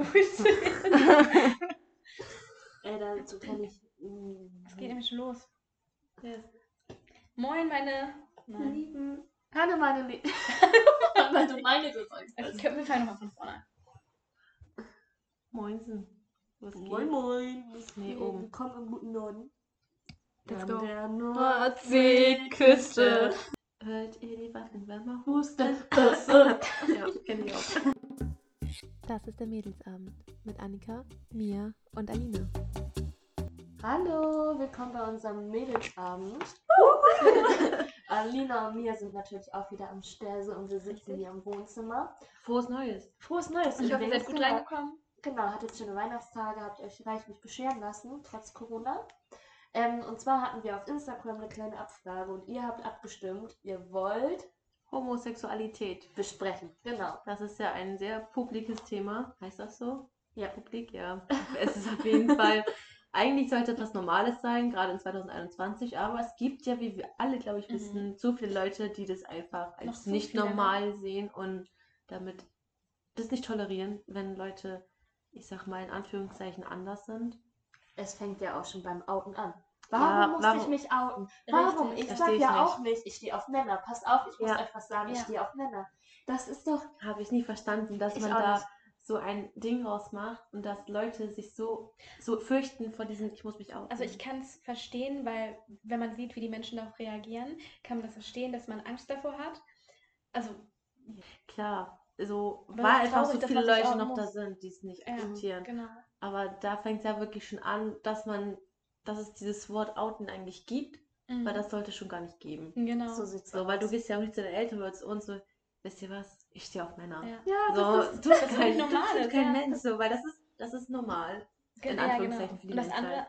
Ey, dazu kann ich. Es geht nämlich schon los. Yes. Moin, meine Nein. Lieben. Hallo, meine Lieben. Weil du meine gesagt hast. Okay, wir fangen nochmal von vorne an. Moinsen. Was geht? Moin, moin. Was Nee, geht? oben. Willkommen im guten Norden. Let's An go. der Nordseeküste. Hört ihr die Waffenwärmer husten? ja, kenn ich auch. Das ist der Mädelsabend mit Annika, Mia und Alina. Hallo, willkommen bei unserem Mädelsabend. Alina und Mia sind natürlich auch wieder am Sterse und wir sitzen hier im Wohnzimmer. Frohes Neues. Frohes Neues. Ich hoffe, ihr seid gut reingekommen. Genau, hattet schöne Weihnachtstage, habt euch reichlich bescheren lassen, trotz Corona. Ähm, und zwar hatten wir auf Instagram eine kleine Abfrage und ihr habt abgestimmt, ihr wollt Homosexualität. besprechen. Genau. Das ist ja ein sehr publikes Thema. Heißt das so? Ja. Publik, ja. Es ist auf jeden Fall. Eigentlich sollte es was Normales sein, gerade in 2021, aber es gibt ja, wie wir alle, glaube ich, Mhm. wissen, zu viele Leute, die das einfach als so nicht ne? normal sehen und damit das nicht tolerieren, wenn Leute, ich sag mal in Anführungszeichen, anders sind. Es fängt ja auch schon beim Outen an. Warum Ja, musste warum- ich mich outen? Warum? Richtig. Ich sag ich ja nicht. auch nicht, ich stehe auf Männer. Passt auf, ich muss Ja. einfach sagen, ich Ja. stehe auf Männer. Das ist doch. Habe ich nie verstanden, dass man da nicht. so ein Ding rausmacht und dass Leute sich so, so fürchten vor diesem, ich muss mich outen. Also ich kann es verstehen, weil wenn man sieht, wie die Menschen darauf reagieren, kann man das verstehen, dass man Angst davor hat. Also, Klar, so, Aber weil ist einfach so traurig, dass viele Leute noch da muss. sind, die es nicht ja, akzeptieren. genau. Aber da fängt es ja wirklich schon an, dass man, dass es dieses Wort outen eigentlich gibt, Mhm. weil das sollte schon gar nicht geben. Genau. So sieht's So, aus. weil du gehst ja auch nicht zu den Eltern uns so, wisst ihr was, ich stehe auf Männer. ja. Ja, So, das ist. tut das ist kein, normal, tut das- kein ja. Mensch so, weil das ist, das ist normal. In ja, Anführungszeichen genau. für die Und Menschheit. andere,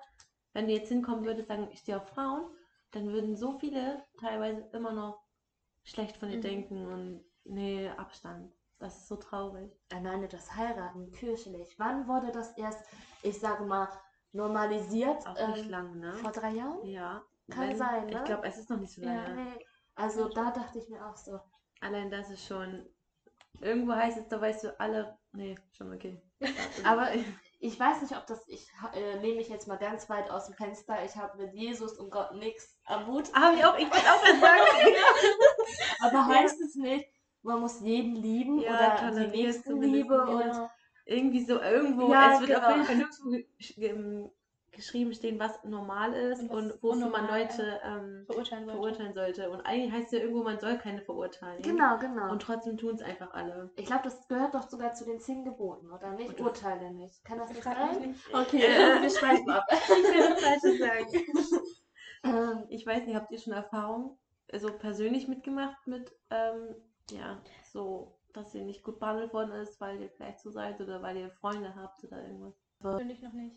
Wenn du jetzt hinkommen würdest, sagen, ich stehe auf Frauen, dann würden so viele teilweise immer noch schlecht von dir Mhm. denken und nee, Abstand. Das ist so traurig. Alleine das Heiraten kirchlich. Wann wurde das erst, ich sage mal, normalisiert? Auch nicht Ähm, lang, ne? Vor drei Jahren? Ja. Kann sein, ne? Ich glaube, es ist noch nicht so Ja. lange. Nee. Also da dachte ich mir auch so. Allein das ist schon. Irgendwo heißt es, da weißt du alle. Nee, schon okay. Aber ich weiß nicht, ob das, ich äh, nehme mich jetzt mal ganz weit aus dem Fenster. Ich habe mit Jesus und Gott nichts am Hut. Habe ich auch, ich wollte auch sagen. Aber heißt es nicht, man muss jeden lieben Ja, oder die Nächstenliebe und genau. Irgendwie so irgendwo. Ja, es wird auf genau. jeden Fall nirgendwo gesch- geschrieben stehen, was normal ist Und und, wofür man Leute ähm, verurteilen sollte. verurteilen sollte. Und eigentlich heißt es ja irgendwo, man soll keine verurteilen. Genau, genau. Und trotzdem tun es einfach alle. ich glaube, das gehört doch sogar zu den zehn Geboten, oder nicht? Oder- Urteile nicht. Kann das Ich nicht sein? Okay, Äh. wir schweifen ab. Ich will das Falsche sagen. Ähm, Ich weiß nicht, habt ihr schon Erfahrung so persönlich mitgemacht mit, ähm, ja, so, dass ihr nicht gut behandelt worden ist, weil ihr vielleicht so seid oder weil ihr Freunde habt oder irgendwas? Persönlich noch nicht.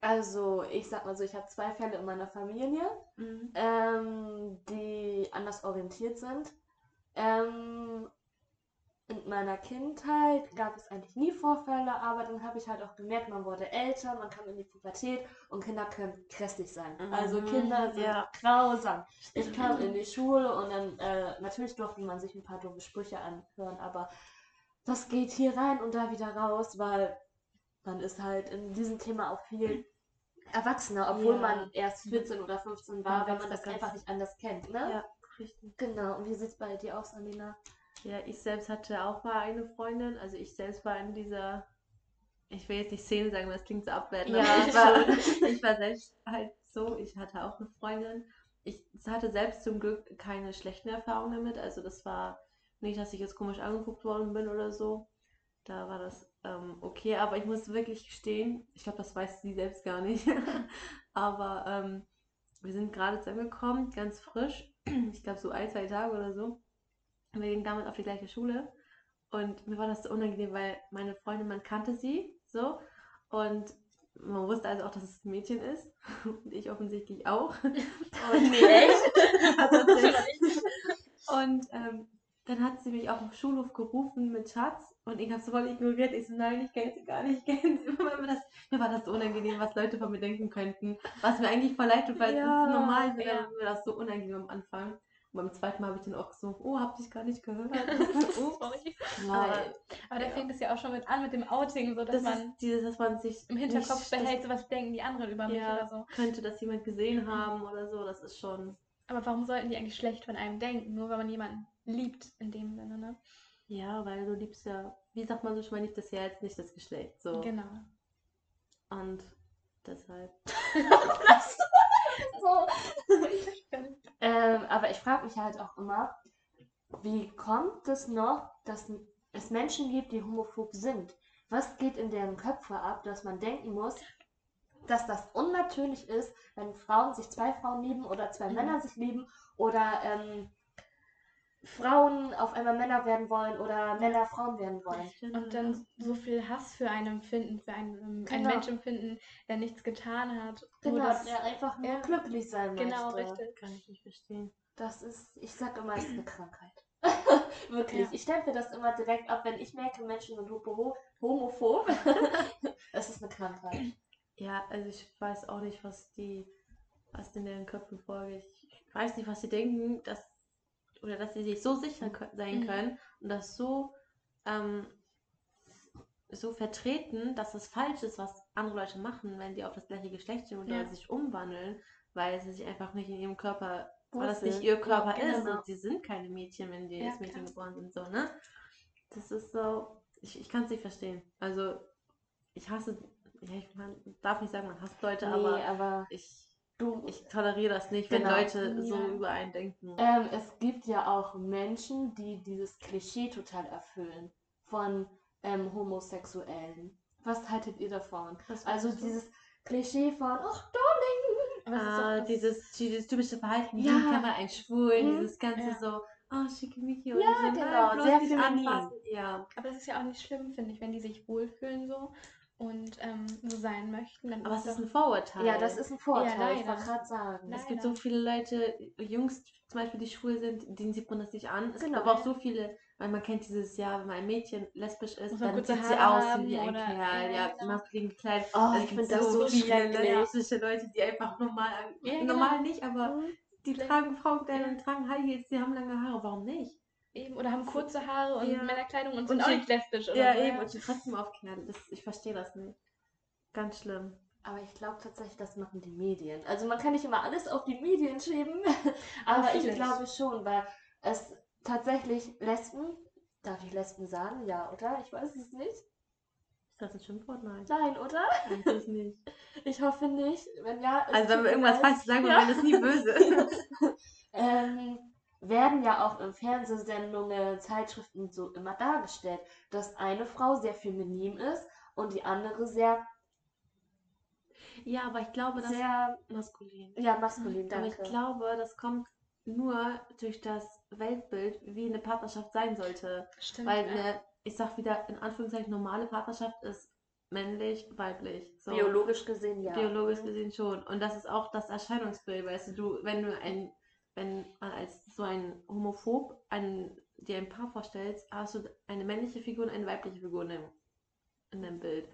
also, ich sag mal so, ich habe zwei Fälle in meiner Familie. Mhm. ähm, die anders orientiert sind. Ähm, in meiner Kindheit gab es eigentlich nie Vorfälle, aber dann habe ich halt auch gemerkt, man wurde älter, man kam in die Pubertät und Kinder können grässlich sein. Mhm, Also Kinder sind ja. grausam. Ich kam in die Schule und dann, äh, natürlich durfte man sich ein paar doofe Sprüche anhören, aber das geht hier rein und da wieder raus, weil man ist halt in diesem Thema auch viel erwachsener, obwohl Ja. man erst 14 oder 15 war, weil wächst man da das einfach nicht anders kennt, ne? Ja, richtig. Genau. Und wie sieht es bei dir aus, Alina? Ja, ich selbst hatte auch mal eine Freundin, also ich selbst war in dieser, ich will jetzt nicht Szene sagen, das klingt so abwertend, Ja, aber ich war, ich war selbst halt so, ich hatte auch eine Freundin. Ich hatte selbst zum Glück keine schlechten Erfahrungen damit, also das war nicht, dass ich jetzt komisch angeguckt worden bin oder so. Da war das ähm, okay, aber ich muss wirklich gestehen, ich glaube, das weiß sie selbst gar nicht, aber ähm, wir sind gerade zusammengekommen, ganz frisch, ich glaube so ein, zwei Tage oder so. Und wir gingen damals auf die gleiche Schule. Und mir war das so unangenehm, weil meine Freundin, man kannte sie so. Und man wusste also auch, dass es ein Mädchen ist. Und ich offensichtlich auch. Und Nee, echt? Nicht. Und ähm, dann hat sie mich auch im Schulhof gerufen mit Schatz. Und ich habe so voll ignoriert. Ich so, nein, ich kenne sie gar nicht. Ich kenn sie. Mir, war das, mir war das so unangenehm, was Leute von mir denken könnten. Was mir eigentlich voll leid tut, weil es Ja, ist normal. Mir ja. war mir das so unangenehm am Anfang. Und beim zweiten Mal habe ich dann auch so, oh, hab dich gar nicht gehört. Sorry. weil, Aber da Ja. fängt es ja auch schon mit an mit dem Outing, so dass das man dieses, dass man sich im Hinterkopf nicht- behält, so was denken die anderen über mich ja, oder so. könnte das jemand gesehen haben oder so, das ist schon, Aber warum sollten die eigentlich schlecht von einem denken, nur weil man jemanden liebt in dem Sinne, ne? ja, weil du liebst ja, wie sagt man so schon mal, nicht das Herz, nicht das Geschlecht, so. Genau. Und deshalb. so. ähm, aber ich frage mich halt auch immer, wie kommt es noch, dass es Menschen gibt, die homophob sind? Was geht in deren Köpfe ab, dass man denken muss, dass das unnatürlich ist, wenn Frauen sich zwei Frauen lieben oder zwei Mhm. Männer sich lieben oder ähm, Frauen auf einmal Männer werden wollen oder Männer Frauen werden wollen. Und dann so viel Hass für einen empfinden, für einen, einen Genau. Mensch empfinden, der nichts getan hat. Genau, der einfach nur glücklich sein genau, möchte. richtig. Kann ich nicht verstehen. Das ist, ich sag immer, es ist eine Krankheit. Wirklich. Ja. Ich stempel das immer direkt ab, wenn ich merke, Menschen sind homo homophob. das ist eine Krankheit. Ja, also ich weiß auch nicht, was die, was in deren Köpfen vorgeht. Ich weiß nicht, was sie denken, dass, oder dass sie sich so sicher kö- sein Mhm. können und das so, ähm, so vertreten, dass es falsch ist, was andere Leute machen, wenn die auf das gleiche Geschlecht stehen oder Ja. sich umwandeln, weil sie sich einfach nicht in ihrem Körper, weil das nicht ihr Körper Ja, ist genau. und sie sind keine Mädchen, wenn die Ja, als Mädchen klar. geboren sind, so, ne? Das ist so, ich, ich kann es nicht verstehen. Also, ich hasse, ja, ich man darf nicht sagen, man hasst Leute, aber nee, aber ich, du, ich toleriere das nicht, wenn Genau. Leute so Ja. über einen denken. ähm, es gibt ja auch Menschen, die dieses Klischee total erfüllen von ähm, Homosexuellen. Was haltet ihr davon? Was Also dieses Klischee von, ach Darling, Ah, dieses, dieses typische Verhalten, Ja. wie kann man einen Schwulen, Mhm. dieses ganze Ja. so, oh, schickimicki und Ja, so, genau, nein, bloß sehr feminin. anfassen. Ja, Aber es ist ja auch nicht schlimm, finde ich, wenn die sich wohlfühlen so und ähm, so sein möchten. Dann aber es doch- ist ein Vorurteil. Ja, das ist ein Vorteil, Ja, ich wollte gerade sagen. Es Leider. gibt so viele Leute, Jungs zum Beispiel, die schwul sind, denen sieht man das nicht an. Es Genau. gibt aber auch so viele, weil man kennt dieses Jahr, wenn man ein Mädchen lesbisch ist, Muss dann sieht sie aus wie ein Kerl, ja, ja, genau. maskulin gekleidet. Oh, Es ich gibt finde das so viele lesbische Leute, die einfach normal, an- Ja, genau. normal nicht, aber Mhm. die Vielleicht- tragen Frauenkleider und tragen High Heels, die haben lange Haare, warum nicht? Eben, oder haben kurze Haare und Ja. Männerkleidung und Und sind auch die- nicht lesbisch oder Ja, so. eben, und die trotzdem auf Kerle. Das, ich verstehe das nicht. Ganz schlimm. Aber ich glaube tatsächlich, das machen die Medien. Also man kann nicht immer alles auf die Medien schieben, aber ich glaube schon, weil es tatsächlich Lesben, darf ich Lesben sagen? Ja, oder? Ich weiß es nicht. Ist das ein Schimpfwort? Nein, Nein, oder? eigentlich nicht. Ich hoffe nicht. Wenn ja, es Also wenn wir irgendwas falsch sagen, Ja. meinen das nie böse. ähm, werden ja auch in Fernsehsendungen, Zeitschriften so immer dargestellt, dass eine Frau sehr feminin ist und die andere sehr, ja, aber ich glaube, das sehr, maskulin. ja, maskulin, Aber danke. ich glaube, das kommt nur durch das Weltbild, wie eine Partnerschaft sein sollte. Stimmt. Weil ja. eine, ich sag wieder, in Anführungszeichen normale Partnerschaft ist männlich, weiblich. So. Biologisch gesehen, ja. Biologisch gesehen schon. Und das ist auch das Erscheinungsbild, weißt du, du, wenn du ein, wenn man als so ein Homophob ein, dir ein Paar vorstellst, hast du eine männliche Figur und eine weibliche Figur in dem, in dem Bild.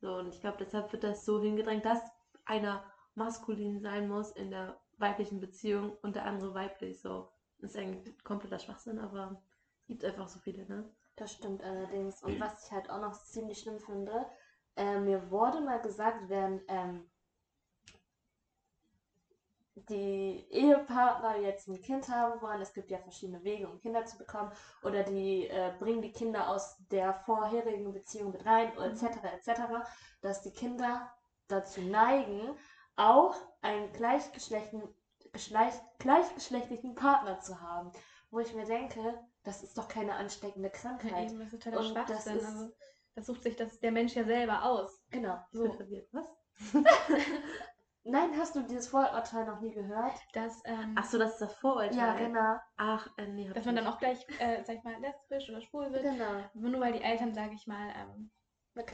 So, und ich glaube, deshalb wird das so hingedrängt, dass einer maskulin sein muss in der weiblichen Beziehung und der andere weiblich. So. Das ist eigentlich kompletter Schwachsinn, aber es gibt einfach so viele, ne? Das stimmt allerdings. Und was ich halt auch noch ziemlich schlimm finde, äh, mir wurde mal gesagt, wenn ähm, die Ehepartner jetzt ein Kind haben wollen, es gibt ja verschiedene Wege, um Kinder zu bekommen, oder die äh, bringen die Kinder aus der vorherigen Beziehung mit rein, etc., etc., dass die Kinder dazu neigen, auch einen gleichgeschlechtlichen, geschlecht, gleichgeschlechtlichen Partner zu haben. Wo ich mir denke, das ist doch keine ansteckende Ja, Krankheit. eben, das ist totaler Und das ist- also, das sucht sich das, der Mensch ja selber aus. Genau. So. Was? Nein, hast du dieses Vorurteil noch nie gehört? dass, ähm, Ach so, das ist das Vorurteil. Ja, genau. Ach, äh, nee, dass man nicht. dann auch gleich, äh, sag ich mal, lesbisch oder schwul wird. Genau. Nur weil die Eltern, sag ich mal, ähm, Eine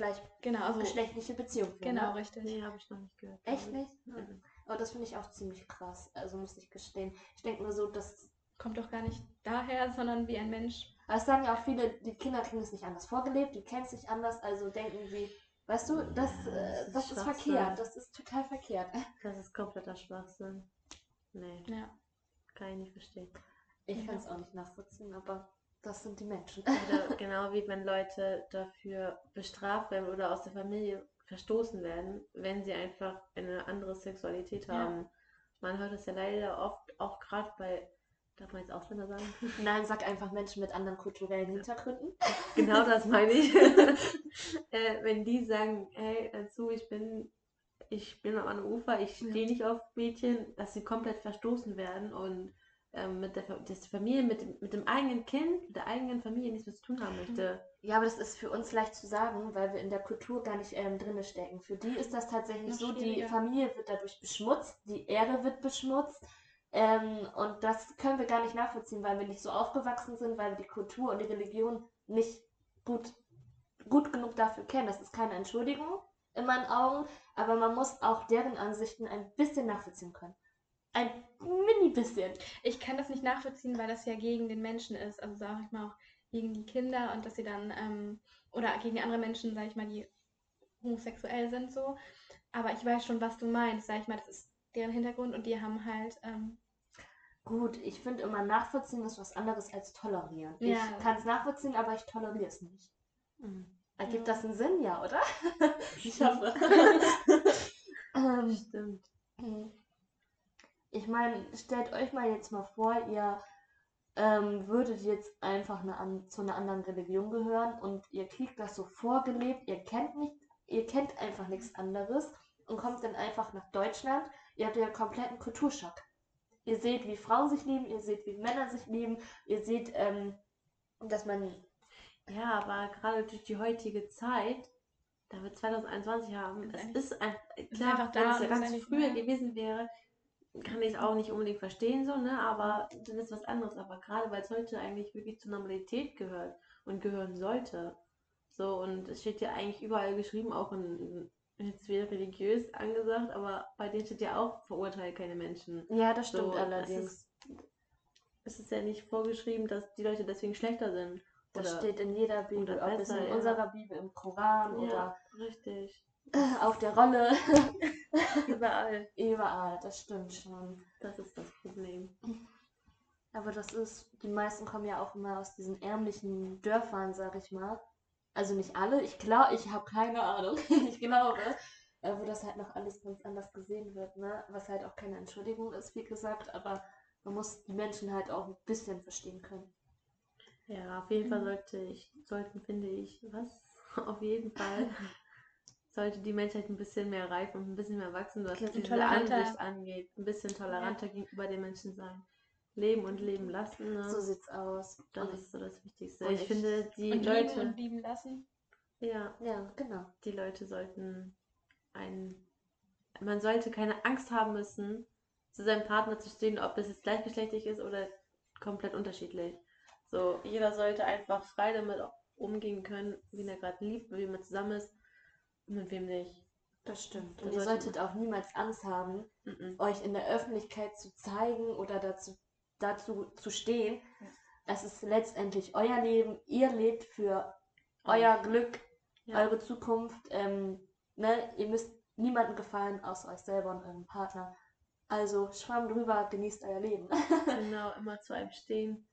genau, also, gleichgeschlechtliche Beziehung. führen, genau, Ne? richtig. Nee, habe ich noch nicht gehört. Echt nicht? Mhm. Aber das finde ich auch ziemlich krass. Also muss ich gestehen. Ich denke nur so, dass. Kommt doch gar nicht daher, sondern wie ein Mensch. Aber es sagen ja auch viele, die Kinder kriegen es nicht anders vorgelebt, die kennen es nicht anders, also denken sie. Weißt du, das, Ja, äh, das das ist verkehrt. Das ist total verkehrt. Das ist kompletter Schwachsinn. Nee, Ja. kann ich nicht verstehen. Ich Ja. kann es auch nicht nachvollziehen, aber das sind die Menschen. Oder genau wie wenn Leute dafür bestraft werden oder aus der Familie verstoßen werden, wenn sie einfach eine andere Sexualität Ja. haben. Man hört das ja leider oft, auch gerade bei, darf man jetzt Ausländer sagen? Nein, sag einfach Menschen mit anderen kulturellen Hintergründen. Genau das meine ich. äh, wenn die sagen, hey, dazu, ich bin, ich bin am Ufer, ich stehe nicht auf Mädchen, dass sie komplett verstoßen werden und ähm, mit der dass die Familie, mit, dem- mit dem eigenen Kind, mit der eigenen Familie nichts mehr zu tun haben möchte. Ja, aber das ist für uns leicht zu sagen, weil wir in der Kultur gar nicht ähm, drinne stecken. Für die ist das tatsächlich Noch so, die. Familie wird dadurch beschmutzt, die Ehre wird beschmutzt. Ähm, und das können wir gar nicht nachvollziehen, weil wir nicht so aufgewachsen sind, weil wir die Kultur und die Religion nicht gut, gut genug dafür kennen. Das ist keine Entschuldigung in meinen Augen, aber man muss auch deren Ansichten ein bisschen nachvollziehen können. Ein mini bisschen. Ich kann das nicht nachvollziehen, weil das ja gegen den Menschen ist. Also sage ich mal auch gegen die Kinder und dass sie dann, ähm, oder gegen andere Menschen, sage ich mal, die homosexuell sind so. Aber ich weiß schon, was du meinst, sage ich mal, das ist deren Hintergrund und die haben halt, ähm, Gut, ich finde immer nachvollziehen ist was anderes als tolerieren. Ja. Ich kann es nachvollziehen, aber ich toleriere es nicht. Mhm. Ergibt Ja. das einen Sinn, ja, oder? ich hoffe. ähm, Stimmt. ich meine, stellt euch mal jetzt mal vor, ihr ähm, würdet jetzt einfach eine, zu einer anderen Religion gehören und ihr kriegt das so vorgelebt, ihr kennt nicht, ihr kennt einfach nichts anderes und kommt dann einfach nach Deutschland. Ihr habt ja einen kompletten Kulturschock. Ihr seht, wie Frauen sich lieben, ihr seht, wie Männer sich lieben, ihr seht, ähm, dass man Ja, aber gerade durch die heutige Zeit, da wir 2021 haben, es ist, ein, ist klar, einfach da wenn es ganz früher ja. gewesen wäre, kann ich es auch nicht unbedingt verstehen, so, ne? Aber dann ist was anderes. Aber gerade weil es heute eigentlich wirklich zur Normalität gehört und gehören sollte. So, und es steht ja eigentlich überall geschrieben, auch in, jetzt wieder religiös angesagt, aber bei denen steht ja auch, verurteile keine Menschen. Ja, das stimmt So, allerdings. Es ist, es ist ja nicht vorgeschrieben, dass die Leute deswegen schlechter sind. Das Oder- steht in jeder Bibel, oder ob es in ja. unserer Bibel, im Koran Ja, richtig. oder auf der Rolle. Überall. Überall, das stimmt schon. Das ist das Problem. Aber das ist, die meisten kommen ja auch immer aus diesen ärmlichen Dörfern, sag ich mal. Also nicht alle, ich glaube, ich habe keine Ahnung, ich glaube, äh, wo das halt noch alles ganz anders gesehen wird, ne? Was halt auch keine Entschuldigung ist, wie gesagt, aber man muss die Menschen halt auch ein bisschen verstehen können. Ja, auf jeden Fall Mhm. sollte ich, sollten, finde ich, was? Auf jeden Fall sollte die Menschheit ein bisschen mehr reifen und ein bisschen mehr wachsen, was diese. Ansicht angeht. Ein bisschen toleranter gegenüber den Menschen sein. Leben und leben lassen. Ne? So sieht's aus. das Und ist so das Wichtigste. und ich ich- finde, die und Leute, lieben und lieben lassen. ja, ja, genau. die Leute sollten ein, man sollte keine Angst haben müssen, zu seinem Partner zu stehen, ob das jetzt gleichgeschlechtlich ist oder komplett unterschiedlich. So, jeder sollte einfach frei damit umgehen können, wen er gerade liebt, mit wem er zusammen ist und mit wem nicht. Das stimmt. Das Und ihr sollte solltet auch niemals Angst haben, Mhm. euch in der Öffentlichkeit zu zeigen oder dazu, dazu zu stehen. Es ist letztendlich euer Leben. Ihr lebt für euer Glück, Ja. eure Zukunft. Ähm, ne? Ihr müsst niemandem gefallen, außer euch selber und eurem Partner. Also schwamm drüber, genießt euer Leben. Genau, immer zu einem stehen.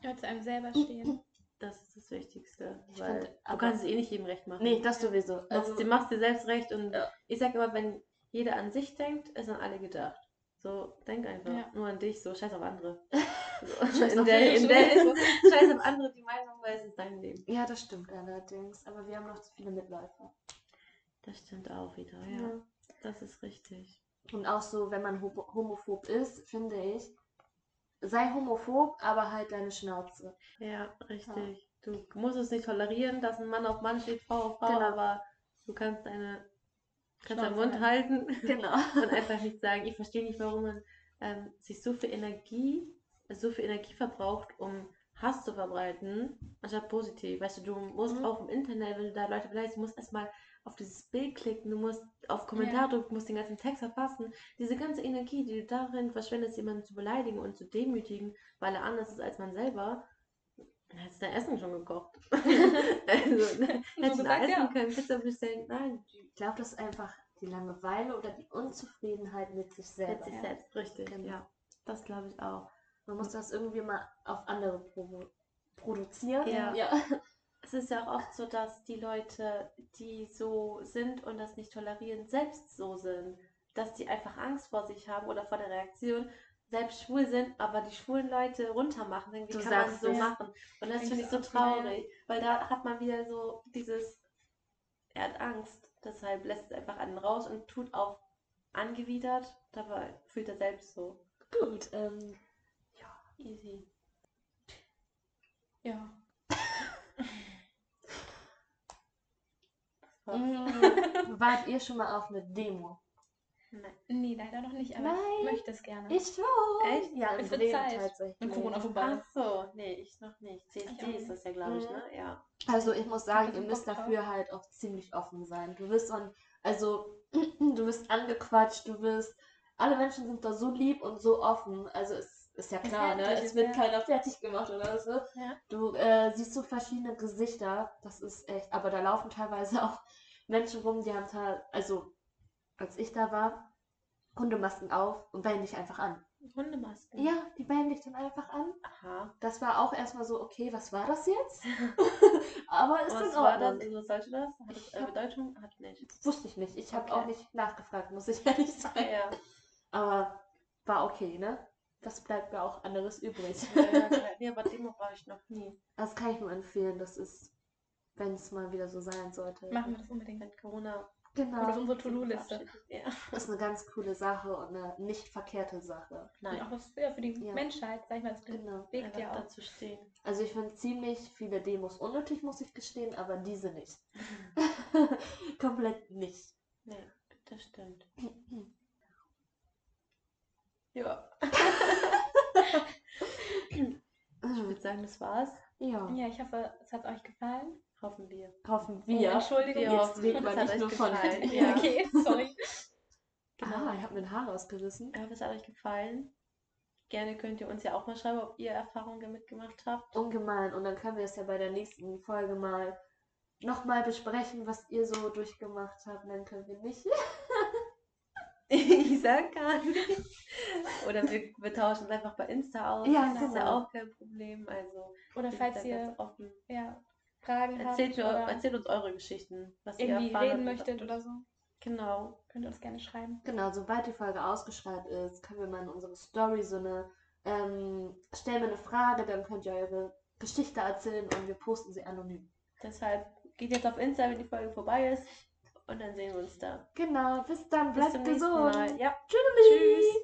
Ja, zu einem selber stehen. Das ist das Wichtigste. Ich weil find, du aber- kannst es eh nicht jedem recht machen. nee, das sowieso. Du machst, Also, du machst dir selbst recht und Ja. ich sag immer, wenn jeder an sich denkt, ist an alle gedacht. So, denk einfach Ja. nur an dich, so scheiß auf andere. So, Scheiß in auf der, in der, so, scheiß auf andere die Meinung, weil es ist dein Leben. ja, das stimmt allerdings. Aber wir haben noch zu viele Mitläufer. Das stimmt auch wieder, ja. Ja. Das ist richtig. Und auch so, wenn man homo- homophob ist, finde ich, sei homophob, aber halt deine Schnauze. Ja, richtig. Du musst es nicht tolerieren, dass ein Mann auf Mann steht, Frau auf Frau, Genau. aber du kannst deine kannst Schnauze Mund halten Genau. und einfach nicht sagen, ich verstehe nicht, warum man ähm, sich so viel Energie, so viel Energie verbraucht, um Hass zu verbreiten, anstatt positiv. Weißt du, du musst Mhm. auch im Internet, wenn du da Leute beleidigst, du musst erstmal auf dieses Bild klicken, du musst auf Kommentar drücken, du musst den ganzen Text erfassen. Diese ganze Energie, die du darin verschwendest, jemanden zu beleidigen und zu demütigen, weil er anders ist als man selber, hättest du dein Essen schon gekocht. also, ne, hättest du essen ja. können, Pizza bestellen, nein, Ich glaube, das ist einfach die Langeweile oder die Unzufriedenheit mit sich mit selber. sich ja. selbst, richtig, Genau. ja. Das glaube ich auch. Man muss das irgendwie mal auf andere provo produzieren. Ja. ja. Es ist ja auch oft so, dass die Leute, die so sind und das nicht tolerieren, selbst so sind. Dass die einfach Angst vor sich haben oder vor der Reaktion, selbst schwul sind, aber die schwulen Leute runtermachen. Denken, Wie Du kann man so es. machen? Und das finde ich so ja. traurig, weil da hat man wieder so dieses, er hat Angst, deshalb lässt es einfach einen raus und tut auf angewidert, dabei fühlt er selbst so. Gut. Ähm, Ja, easy. Ja. Mh, wart ihr schon mal auf eine Demo? Nein. Nee, leider noch nicht, aber Nein. ich möchte es gerne. Ich schon. Echt? Ja, Es wird Zeit. tatsächlich. Wenn Corona vorbei Ach so, nee, ich noch nicht. Ich CSD ist das ja, glaube ich, Mhm. ne? Ja. Also ich muss sagen, du ihr müsst Bock drauf? dafür halt auch ziemlich offen sein. Du wirst on, also du wirst angequatscht, du wirst, alle Menschen sind da so lieb und so offen. Also es ist ja klar, ne? Es wird ja- keiner fertig gemacht oder so. Ja. Du äh, siehst so verschiedene Gesichter, das ist echt, aber da laufen teilweise auch Menschen rum, die haben da, also als ich da war, Hundemasken auf und bellen dich einfach an. Hundemasken. Ja, die bellen dich dann einfach an. Aha. Das war auch erstmal so, okay, was war das jetzt? aber ist Was in war Ordnung. das? Also sollte das? Hat es Ich äh, Bedeutung? Hat nicht. Wusste ich nicht. Ich habe Okay. auch nicht nachgefragt, muss ich ehrlich sagen. Ja. Aber war okay, ne? Das bleibt mir auch anderes übrig. ja, ja, ja. nee, aber Demo war ich noch nie. Das kann ich nur empfehlen. Das ist, wenn es mal wieder so sein sollte. Machen wir das unbedingt. Wenn Corona Kommt auf Genau. unsere To-Do-Liste. Ja. Das ist eine ganz coole Sache und eine nicht verkehrte Sache. Und Nein. auch was ja, für die Ja. Menschheit, sag ich mal, das Genau. bewegt Einfach ja auch. dazu stehen. Also ich finde ziemlich viele Demos unnötig, muss ich gestehen, aber diese nicht. Komplett nicht. Nee, das stimmt. Ja. Ich würde sagen, das war's. Ja, Ja, ich hoffe, es hat euch gefallen. Hoffen wir. hoffen Oh, wir. Entschuldigung. Wir Jetzt hoffen, man hat nicht euch nur von gefallen. hinten. Ja. Okay, sorry. Ah, ich habe mir ein Haar rausgerissen. Ich hoffe, es hat euch gefallen. Gerne könnt ihr uns ja auch mal schreiben, ob ihr Erfahrungen damit gemacht habt. Ungemein. Und dann können wir es ja bei der nächsten Folge mal nochmal besprechen, was ihr so durchgemacht habt. Dann können wir nicht. ich sag gar nicht. Oder wir, wir tauschen es einfach bei Insta aus. Ja, das ist ja genau. auch kein Problem. Also, Oder falls ihr offen. ja, Fragen Erzählt, habt oder erzählt uns eure Geschichten, was ihr irgendwie erfahren reden habt. möchtet oder so, Genau. könnt ihr uns gerne schreiben. Genau, sobald die Folge ausgestrahlt ist, können wir mal in unsere Story so eine. Ähm, stellen wir eine Frage, dann könnt ihr eure Geschichte erzählen und wir posten sie anonym. Deshalb geht jetzt auf Insta, wenn die Folge vorbei ist. Und dann sehen wir uns da. Genau, bis dann, Bis bleibt gesund. Mal. Ja. Tschüss.